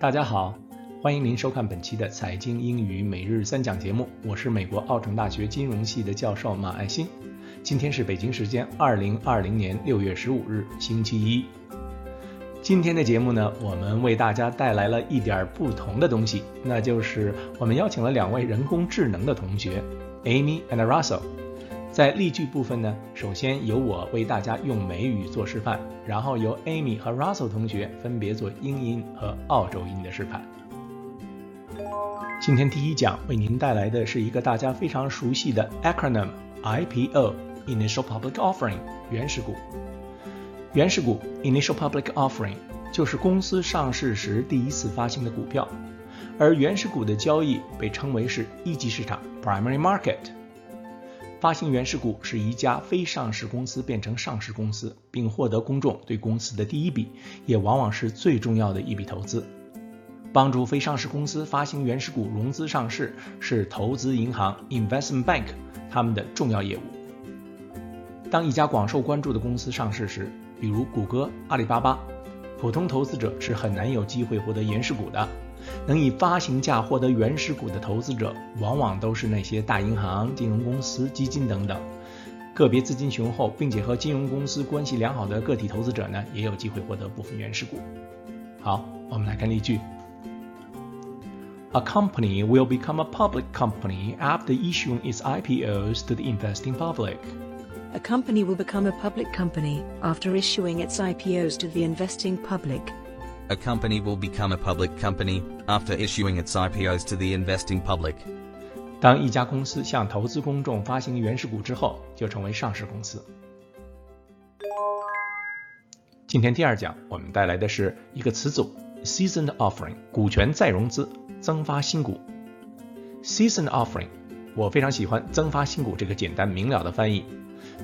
大家好，欢迎您收看本期的财经英语每日三讲节目。我是美国奥城大学金融系的教授马爱新。今天是北京时间二零二零年六月十五日，星期一。今天的节目呢，我们为大家带来了一点不同的东西，那就是我们邀请了两位人工智能的同学，Amy and Russell。在例句部分呢，首先由我为大家用美语做示范，然后由 Amy 和 Russell 同学分别做英音和澳洲音的示范。今天第一讲为您带来的是一个大家非常熟悉的 acronym IPO（Initial Public Offering） 原始股。原始股 （Initial Public Offering） 就是公司上市时第一次发行的股票，而原始股的交易被称为是一级市场 （Primary Market）。发行原始股是一家非上市公司变成上市公司，并获得公众对公司的第一笔，也往往是最重要的一笔投资。帮助非上市公司发行原始股融资上市，是投资银行 （investment bank） 他们的重要业务。当一家广受关注的公司上市时，比如谷歌、阿里巴巴，普通投资者是很难有机会获得原始股的。能以发行价获得原始股的投资者，往往都是那些大银行、金融公司、基金等等。个别资金雄厚并且和金融公司关系良好的个体投资者呢，也有机会获得部分原始股。好，我们来看例句：A company will become a public company after issuing its IPOs to the investing public. A company will become a public company after issuing its IPOs to the investing public a company will become a public company after issuing its IPOs to the investing public. 当一家公司向投资公众发行原始股之后，就成为上市公司。今天第二讲，我们带来的是一个词组 “seasoned offering”，股权再融资，增发新股。seasoned offering，我非常喜欢“增发新股”这个简单明了的翻译。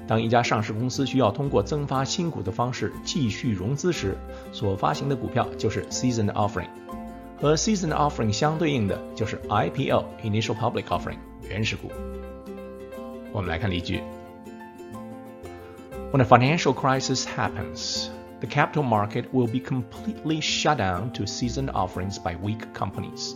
当一家上市公司需要通过增发新股的方式继续融资时，所发行的股票就是 seasoned offering，和 seasoned offering 相对应的就是 IPO（Initial Public Offering） 原始股。我们来看例句：When a financial crisis happens, the capital market will be completely shut down to seasoned offerings by weak companies.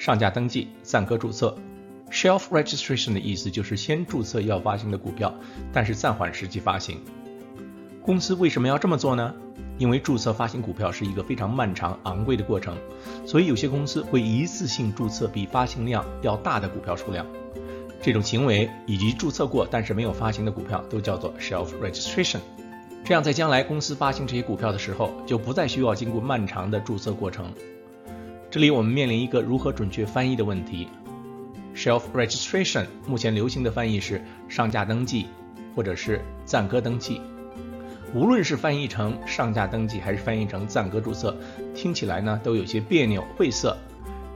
上架登记、暂搁注册，shelf registration 的意思就是先注册要发行的股票，但是暂缓实际发行。公司为什么要这么做呢？因为注册发行股票是一个非常漫长、昂贵的过程，所以有些公司会一次性注册比发行量要大的股票数量。这种行为以及注册过但是没有发行的股票都叫做 shelf registration。这样在将来公司发行这些股票的时候，就不再需要经过漫长的注册过程。这里我们面临一个如何准确翻译的问题。Shelf registration 目前流行的翻译是上架登记，或者是暂搁登记。无论是翻译成上架登记，还是翻译成暂搁注册，听起来呢都有些别扭晦涩。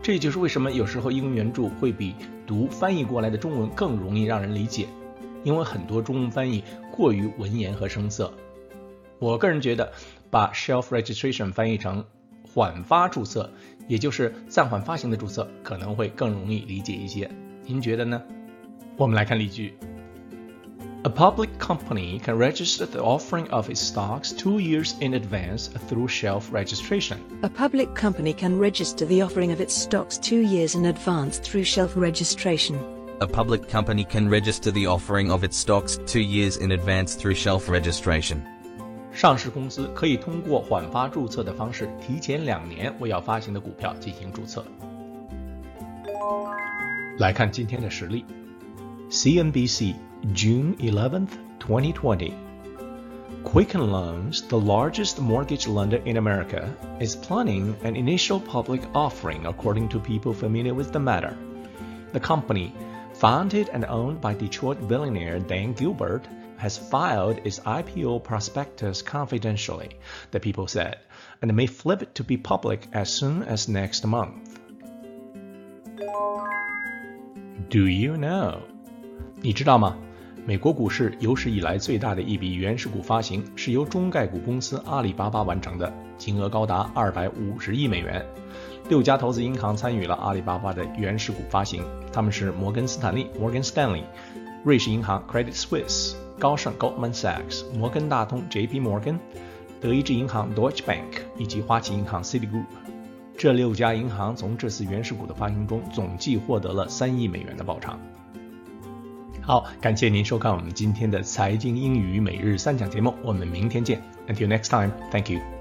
这也就是为什么有时候英文原著会比读翻译过来的中文更容易让人理解，因为很多中文翻译过于文言和生涩。我个人觉得，把 shelf registration 翻译成缓发注册，也就是暂缓发行的注册，可能会更容易理解一些。您觉得呢？我们来看例句：A public company can register the offering of its stocks two years in advance through shelf registration. A public company can register the offering of its stocks two years in advance through shelf registration. A public company can register the offering of its stocks two years in advance through shelf registration. 上市公司可以通过缓发注册的方式，提前两年为要发行的股票进行注册。来看今天的实例：CNBC June 11th, 2020. Quicken Loans, the largest mortgage lender in America, is planning an initial public offering according to people familiar with the matter. The company, founded and owned by Detroit billionaire Dan Gilbert, has filed its IPO prospectus confidentially, the people said, and may flip it to be public as soon as next month. Do you know？你知道吗？美国股市有史以来最大的一笔原始股发行是由中概股公司阿里巴巴完成的，金额高达二百五十亿美元。六家投资银行参与了阿里巴巴的原始股发行，他们是摩根斯坦利 （Morgan Stanley）、瑞士银行 （Credit Suisse）、 高盛 （Goldman Sachs）、摩根大通 （J.P. Morgan）、德意志银行 （Deutsche Bank） 以及花旗银行 （Citigroup）。这六家银行从这次原始股的发行中总计获得了三亿美元的报偿。好，感谢您收看我们今天的财经英语每日三讲节目，我们明天见。Until next time, thank you.